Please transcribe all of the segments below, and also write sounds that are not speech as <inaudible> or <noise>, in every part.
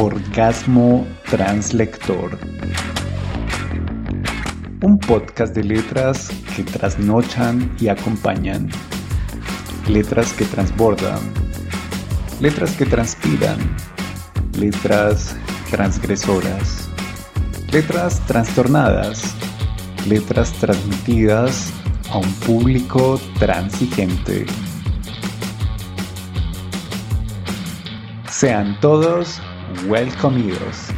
Orgasmo Translector. Un podcast de letras que trasnochan y acompañan. Letras que transbordan. Letras que transpiran. Letras transgresoras. Letras trastornadas. Letras transmitidas a un público transigente. Sean todos welcomidos.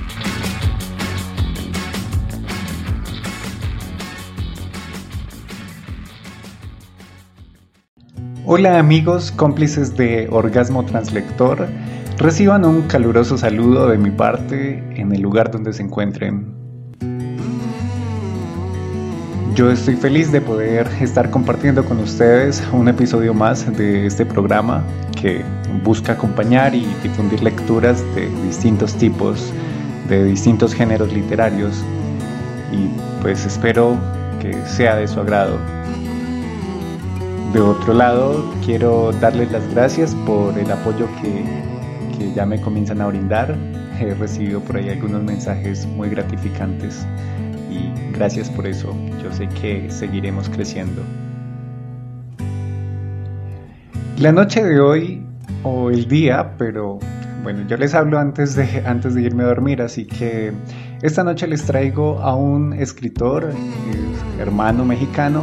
Hola amigos cómplices de Orgasmo Translector, reciban un caluroso saludo de mi parte en el lugar donde se encuentren. Yo estoy feliz de poder estar compartiendo con ustedes un episodio más de este programa que busca acompañar y difundir lecturas de distintos tipos, de distintos géneros literarios y pues espero que sea de su agrado. De otro lado, quiero darles las gracias por el apoyo que, que ya me comienzan a brindar. He recibido por ahí algunos mensajes muy gratificantes gracias por eso. Yo sé que seguiremos creciendo. La noche de hoy o el día, pero bueno, yo les hablo antes de, antes de irme a dormir, así que esta noche les traigo a un escritor, hermano mexicano.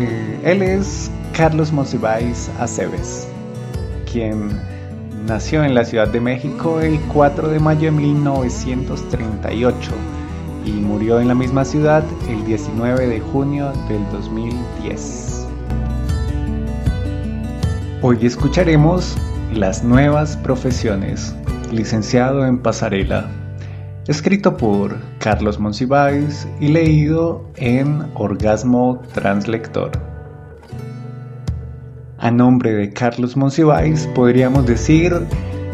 Eh, él es Carlos Monsiváis Aceves, quien nació en la Ciudad de México el 4 de mayo de 1938 y murió en la misma ciudad el 19 de junio del 2010. Hoy escucharemos Las nuevas profesiones, licenciado en pasarela, escrito por Carlos Monsiváis y leído en Orgasmo Translector. A nombre de Carlos Monsiváis podríamos decir,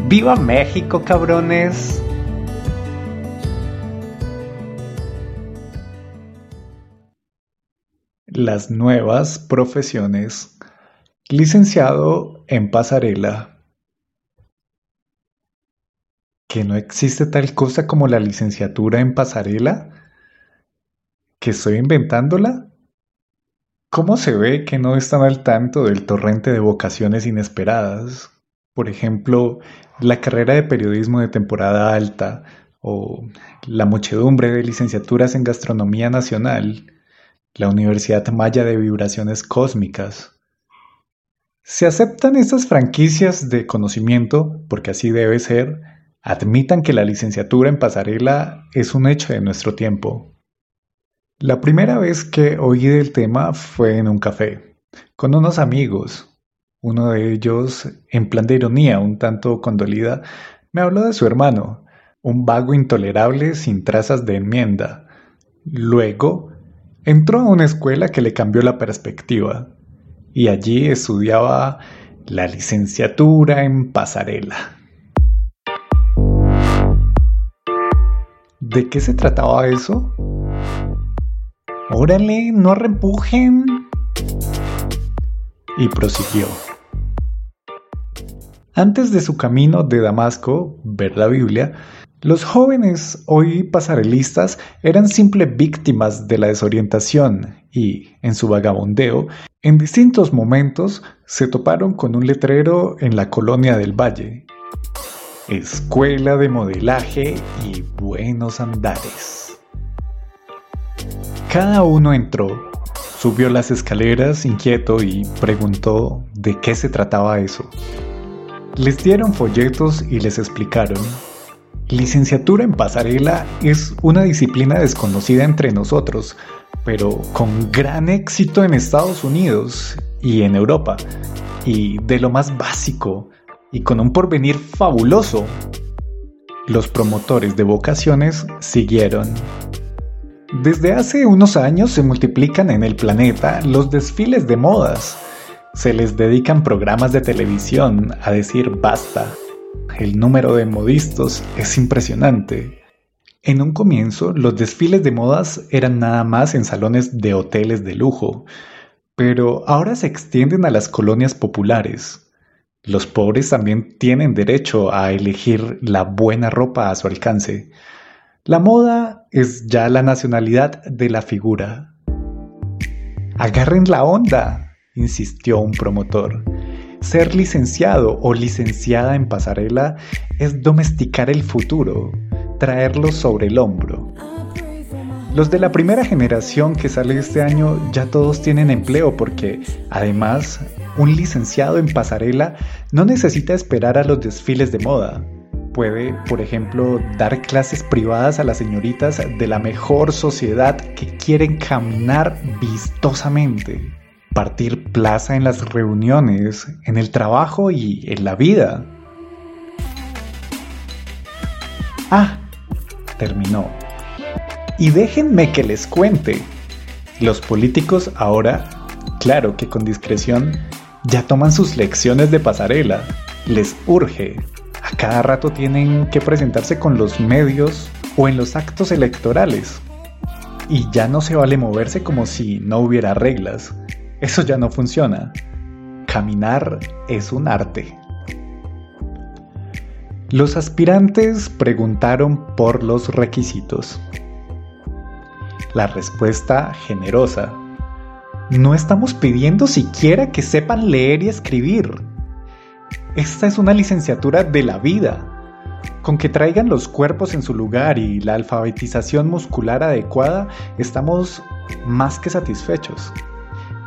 ¡Viva México, cabrones! Las nuevas profesiones Licenciado en pasarela. ¿Que no existe tal cosa como la licenciatura en pasarela? ¿Que estoy inventándola? ¿Cómo se ve que no están al tanto del torrente de vocaciones inesperadas? Por ejemplo, la carrera de periodismo de temporada alta o la muchedumbre de licenciaturas en gastronomía nacional, la Universidad Maya de Vibraciones Cósmicas, se aceptan estas franquicias de conocimiento, porque así debe ser, admitan que la licenciatura en pasarela es un hecho de nuestro tiempo. La primera vez que oí del tema fue en un café, con unos amigos. Uno de ellos, en plan de ironía, un tanto condolida, me habló de su hermano, un vago intolerable sin trazas de enmienda. Luego, entró a una escuela que le cambió la perspectiva y allí estudiaba la licenciatura en pasarela. ¿De qué se trataba eso? Órale, no repujen. Y prosiguió. Antes de su camino de Damasco, ver la Biblia, los jóvenes hoy pasarelistas eran simples víctimas de la desorientación y, en su vagabondeo, en distintos momentos se toparon con un letrero en la colonia del Valle. Escuela de modelaje y buenos andares. Cada uno entró, subió las escaleras inquieto y preguntó de qué se trataba eso. Les dieron folletos y les explicaron Licenciatura en pasarela es una disciplina desconocida entre nosotros, pero con gran éxito en Estados Unidos y en Europa, y de lo más básico, y con un porvenir fabuloso. Los promotores de vocaciones siguieron. Desde hace unos años se multiplican en el planeta los desfiles de modas. Se les dedican programas de televisión a decir basta el número de modistos es impresionante. En un comienzo, los desfiles de modas eran nada más en salones de hoteles de lujo, pero ahora se extienden a las colonias populares. Los pobres también tienen derecho a elegir la buena ropa a su alcance. La moda es ya la nacionalidad de la figura. Agarren la onda, insistió un promotor. Ser licenciado o licenciada en pasarela es domesticar el futuro, traerlo sobre el hombro. Los de la primera generación que sale este año ya todos tienen empleo porque, además, un licenciado en pasarela no necesita esperar a los desfiles de moda. Puede, por ejemplo, dar clases privadas a las señoritas de la mejor sociedad que quieren caminar vistosamente, partir plaza en las reuniones, en el trabajo y en la vida. Ah, terminó. Y déjenme que les cuente. Los políticos ahora, claro que con discreción, ya toman sus lecciones de pasarela. Les urge. A cada rato tienen que presentarse con los medios o en los actos electorales. Y ya no se vale moverse como si no hubiera reglas. Eso ya no funciona. Caminar es un arte. Los aspirantes preguntaron por los requisitos. La respuesta generosa. No estamos pidiendo siquiera que sepan leer y escribir. Esta es una licenciatura de la vida. Con que traigan los cuerpos en su lugar y la alfabetización muscular adecuada, estamos más que satisfechos.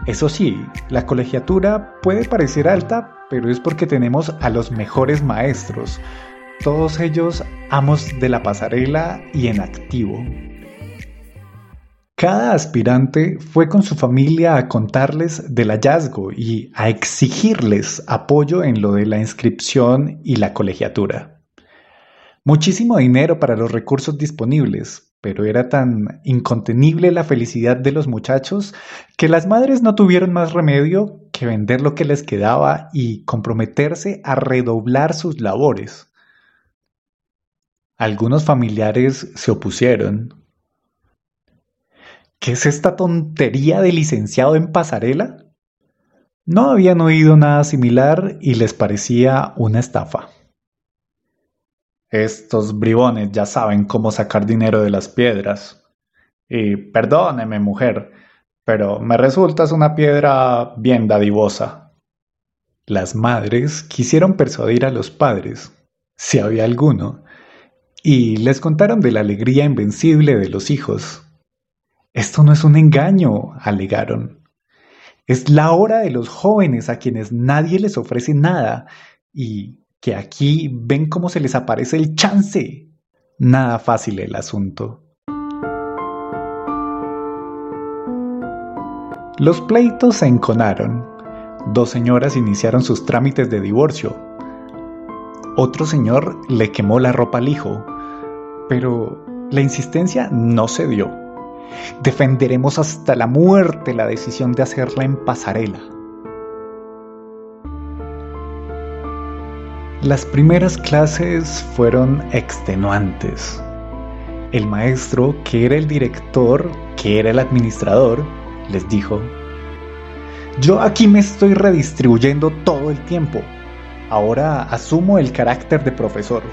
Eso sí, la colegiatura puede parecer alta, pero es porque tenemos a los mejores maestros, todos ellos amos de la pasarela y en activo. Cada aspirante fue con su familia a contarles del hallazgo y a exigirles apoyo en lo de la inscripción y la colegiatura. Muchísimo dinero para los recursos disponibles, pero era tan incontenible la felicidad de los muchachos que las madres no tuvieron más remedio que vender lo que les quedaba y comprometerse a redoblar sus labores. Algunos familiares se opusieron. ¿Qué es esta tontería de licenciado en pasarela? No habían oído nada similar y les parecía una estafa. Estos bribones ya saben cómo sacar dinero de las piedras. Y perdóneme, mujer, pero me resultas una piedra bien dadivosa. Las madres quisieron persuadir a los padres, si había alguno, y les contaron de la alegría invencible de los hijos. Esto no es un engaño, alegaron. Es la hora de los jóvenes a quienes nadie les ofrece nada y que aquí ven cómo se les aparece el chance. Nada fácil el asunto. Los pleitos se enconaron. Dos señoras iniciaron sus trámites de divorcio. Otro señor le quemó la ropa al hijo pero la insistencia no se dio. Defenderemos hasta la muerte la decisión de hacerla en pasarela. Las primeras clases fueron extenuantes. El maestro, que era el director, que era el administrador, les dijo, yo aquí me estoy redistribuyendo todo el tiempo. Ahora asumo el carácter de profesor.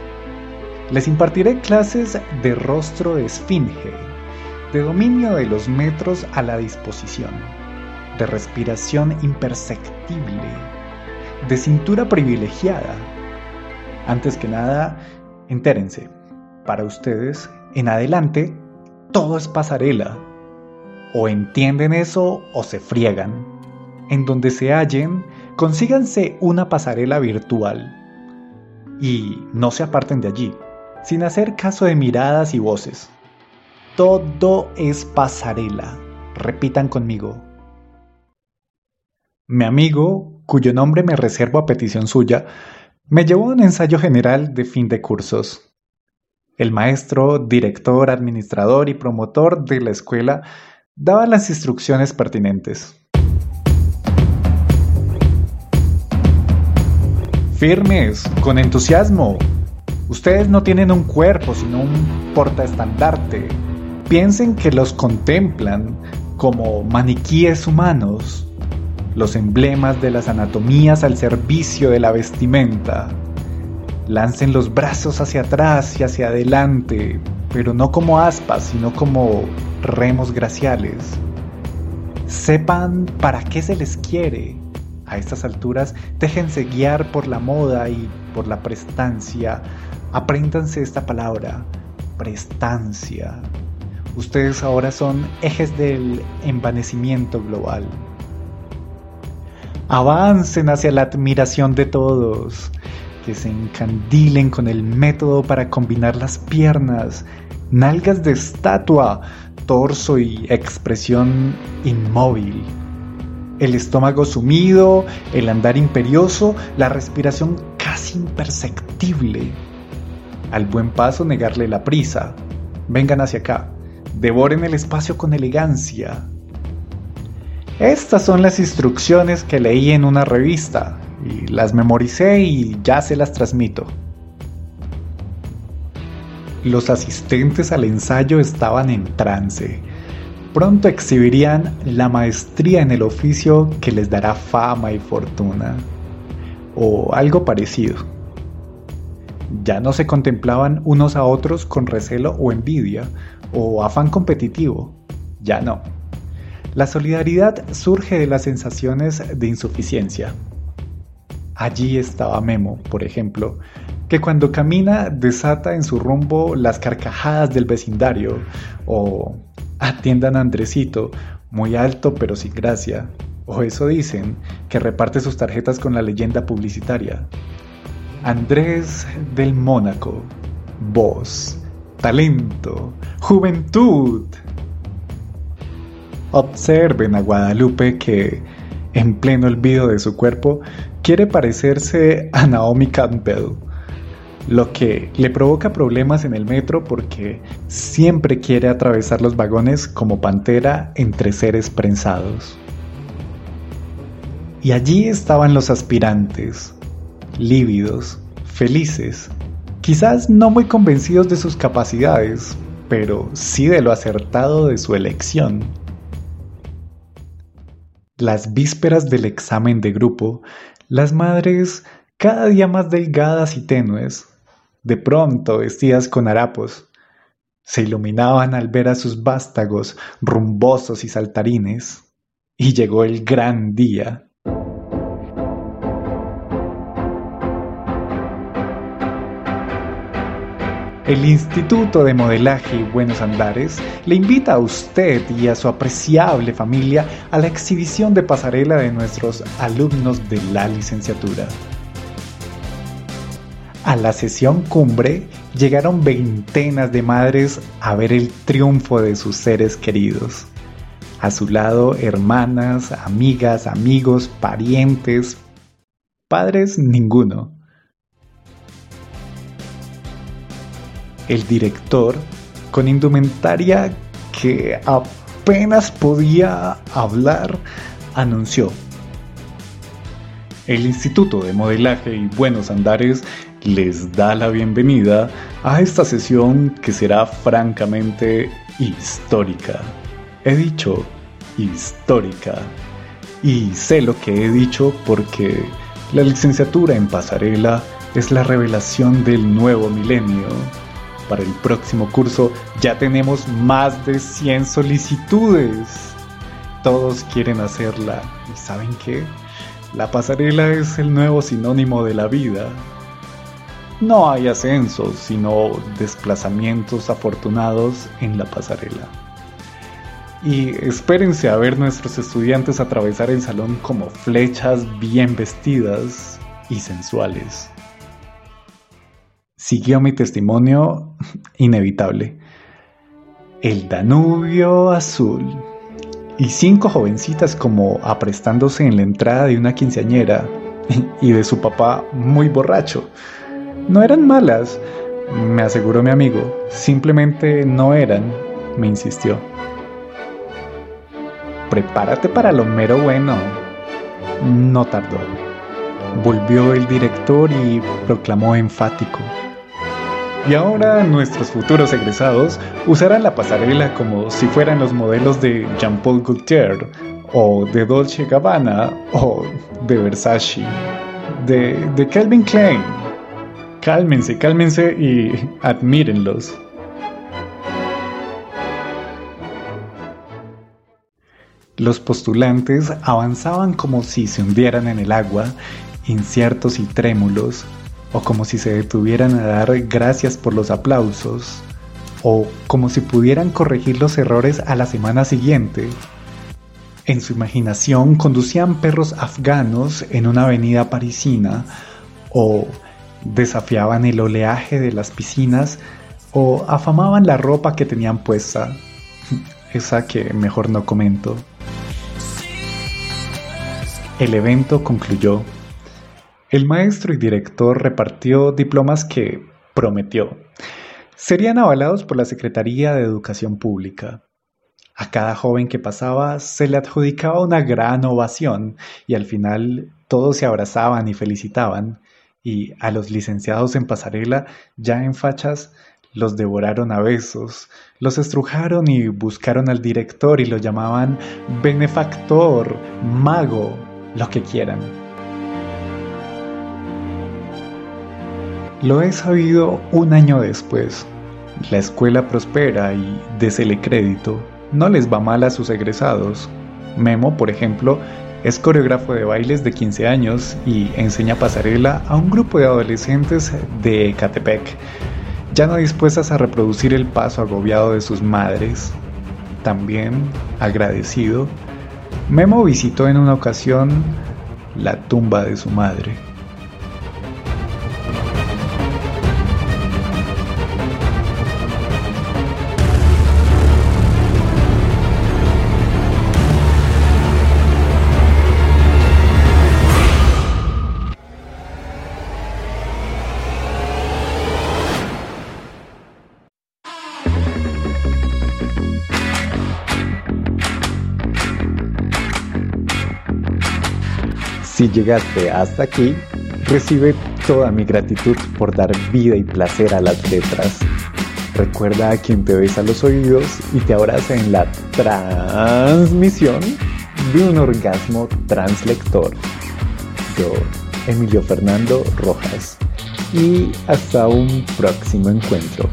Les impartiré clases de rostro de esfinge, de dominio de los metros a la disposición, de respiración imperceptible, de cintura privilegiada. Antes que nada, entérense, para ustedes, en adelante, todo es pasarela. O entienden eso o se friegan. En donde se hallen, consíganse una pasarela virtual. Y no se aparten de allí sin hacer caso de miradas y voces. Todo es pasarela. Repitan conmigo. Mi amigo, cuyo nombre me reservo a petición suya, me llevó a un ensayo general de fin de cursos. El maestro, director, administrador y promotor de la escuela daba las instrucciones pertinentes. Firmes, con entusiasmo, Ustedes no tienen un cuerpo, sino un portaestandarte. Piensen que los contemplan como maniquíes humanos. Los emblemas de las anatomías al servicio de la vestimenta. Lancen los brazos hacia atrás y hacia adelante, pero no como aspas, sino como remos graciales. Sepan para qué se les quiere. A estas alturas, déjense guiar por la moda y por la prestancia. Apréndanse esta palabra, prestancia. Ustedes ahora son ejes del envanecimiento global. Avancen hacia la admiración de todos, que se encandilen con el método para combinar las piernas, nalgas de estatua, torso y expresión inmóvil. El estómago sumido, el andar imperioso, la respiración casi imperceptible. Al buen paso negarle la prisa. Vengan hacia acá, devoren el espacio con elegancia. Estas son las instrucciones que leí en una revista y las memoricé y ya se las transmito. Los asistentes al ensayo estaban en trance. Pronto exhibirían la maestría en el oficio que les dará fama y fortuna. O algo parecido. Ya no se contemplaban unos a otros con recelo o envidia, o afán competitivo. Ya no. La solidaridad surge de las sensaciones de insuficiencia. Allí estaba Memo, por ejemplo, que cuando camina desata en su rumbo las carcajadas del vecindario, o atiendan a Andresito, muy alto pero sin gracia, o eso dicen, que reparte sus tarjetas con la leyenda publicitaria. Andrés del Mónaco, voz, talento, juventud. Observen a Guadalupe que, en pleno olvido de su cuerpo, quiere parecerse a Naomi Campbell lo que le provoca problemas en el metro porque siempre quiere atravesar los vagones como pantera entre seres prensados. Y allí estaban los aspirantes, lívidos, felices, quizás no muy convencidos de sus capacidades, pero sí de lo acertado de su elección. Las vísperas del examen de grupo, las madres cada día más delgadas y tenues de pronto vestidas con harapos, se iluminaban al ver a sus vástagos rumbosos y saltarines, y llegó el gran día. El Instituto de Modelaje y Buenos Andares le invita a usted y a su apreciable familia a la exhibición de pasarela de nuestros alumnos de la licenciatura. A la sesión cumbre llegaron veintenas de madres a ver el triunfo de sus seres queridos. A su lado, hermanas, amigas, amigos, parientes, padres ninguno. El director, con indumentaria que apenas podía hablar, anunció. El Instituto de Modelaje y Buenos Andares les da la bienvenida a esta sesión que será francamente histórica. He dicho histórica. Y sé lo que he dicho porque la licenciatura en pasarela es la revelación del nuevo milenio. Para el próximo curso ya tenemos más de 100 solicitudes. Todos quieren hacerla. ¿Y saben qué? La pasarela es el nuevo sinónimo de la vida no hay ascensos, sino desplazamientos afortunados en la pasarela. Y espérense a ver nuestros estudiantes atravesar el salón como flechas bien vestidas y sensuales. Siguió mi testimonio inevitable. El Danubio azul. Y cinco jovencitas como aprestándose en la entrada de una quinceañera y de su papá muy borracho no eran malas, me aseguró mi amigo. Simplemente no eran, me insistió. Prepárate para lo mero bueno. No tardó. Volvió el director y proclamó enfático. Y ahora nuestros futuros egresados usarán la pasarela como si fueran los modelos de Jean-Paul Gaultier o de Dolce Gabbana, o de Versace, de, de Calvin Klein. Cálmense, cálmense y admírenlos. Los postulantes avanzaban como si se hundieran en el agua, inciertos y trémulos, o como si se detuvieran a dar gracias por los aplausos, o como si pudieran corregir los errores a la semana siguiente. En su imaginación conducían perros afganos en una avenida parisina, o desafiaban el oleaje de las piscinas, o afamaban la ropa que tenían puesta, <laughs> esa que mejor no comento. El evento concluyó. El maestro y director repartió diplomas que prometió. Serían avalados por la Secretaría de Educación Pública. A cada joven que pasaba se le adjudicaba una gran ovación y al final todos se abrazaban y felicitaban y a los licenciados en pasarela ya en fachas los devoraron a besos, los estrujaron y buscaron al director y lo llamaban benefactor, mago, lo que quieran. Lo he sabido un año después. La escuela prospera y, désele crédito, no les va mal a sus egresados. Memo, por ejemplo, es coreógrafo de bailes de 15 años y enseña pasarela a un grupo de adolescentes de Catepec, ya no dispuestas a reproducir el paso agobiado de sus madres. También, agradecido, Memo visitó en una ocasión la tumba de su madre. Si llegaste hasta aquí, recibe toda mi gratitud por dar vida y placer a las letras. Recuerda a quien te besa los oídos y te abraza en la transmisión de un orgasmo translector. Yo, Emilio Fernando Rojas. Y hasta un próximo encuentro.